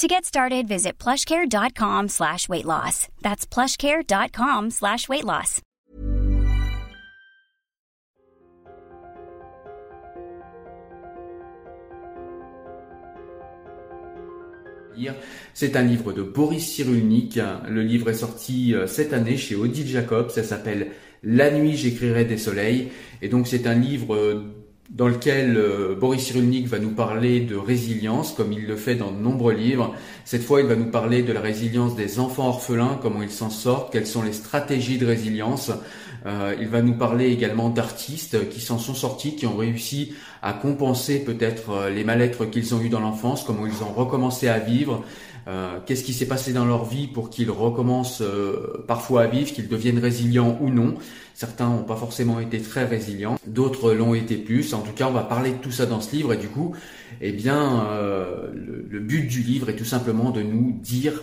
To get started, visit plushcare.com slash weight loss. That's plushcare.com slash weight loss. C'est un livre de Boris Cyrulnik. Le livre est sorti euh, cette année chez Odile Jacob. Ça s'appelle La nuit j'écrirai des soleils. Et donc c'est un livre euh, dans lequel euh, Boris Cyrulnik va nous parler de résilience, comme il le fait dans de nombreux livres. Cette fois, il va nous parler de la résilience des enfants orphelins, comment ils s'en sortent, quelles sont les stratégies de résilience. Euh, il va nous parler également d'artistes qui s'en sont sortis, qui ont réussi à compenser peut-être euh, les mal-être qu'ils ont eu dans l'enfance, comment ils ont recommencé à vivre. Euh, Qu'est-ce qui s'est passé dans leur vie pour qu'ils recommencent euh, parfois à vivre, qu'ils deviennent résilients ou non? Certains n'ont pas forcément été très résilients, d'autres l'ont été plus. En tout cas, on va parler de tout ça dans ce livre et du coup, eh bien, euh, le, le but du livre est tout simplement de nous dire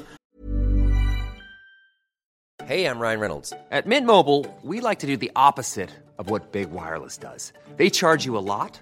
Hey, I'm Ryan Reynolds. At Mint Mobile, we like to do the opposite of what Big Wireless does. They charge you a lot,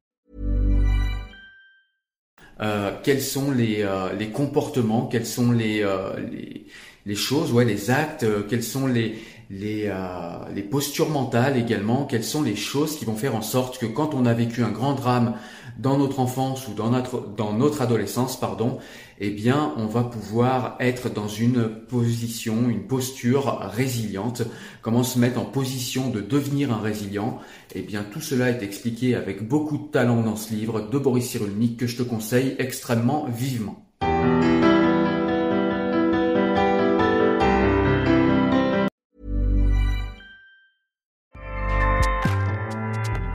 Euh, quels sont les, euh, les comportements, quels sont les, euh, les, les choses, ouais, les actes, quelles sont les, les, les postures mentales également, quelles sont les choses qui vont faire en sorte que quand on a vécu un grand drame dans notre enfance ou dans notre, dans notre adolescence, pardon, eh bien, on va pouvoir être dans une position, une posture résiliente. Comment se mettre en position de devenir un résilient? Eh bien, tout cela est expliqué avec beaucoup de talent dans ce livre de Boris Cyrulnik que je te conseille extrêmement vivement.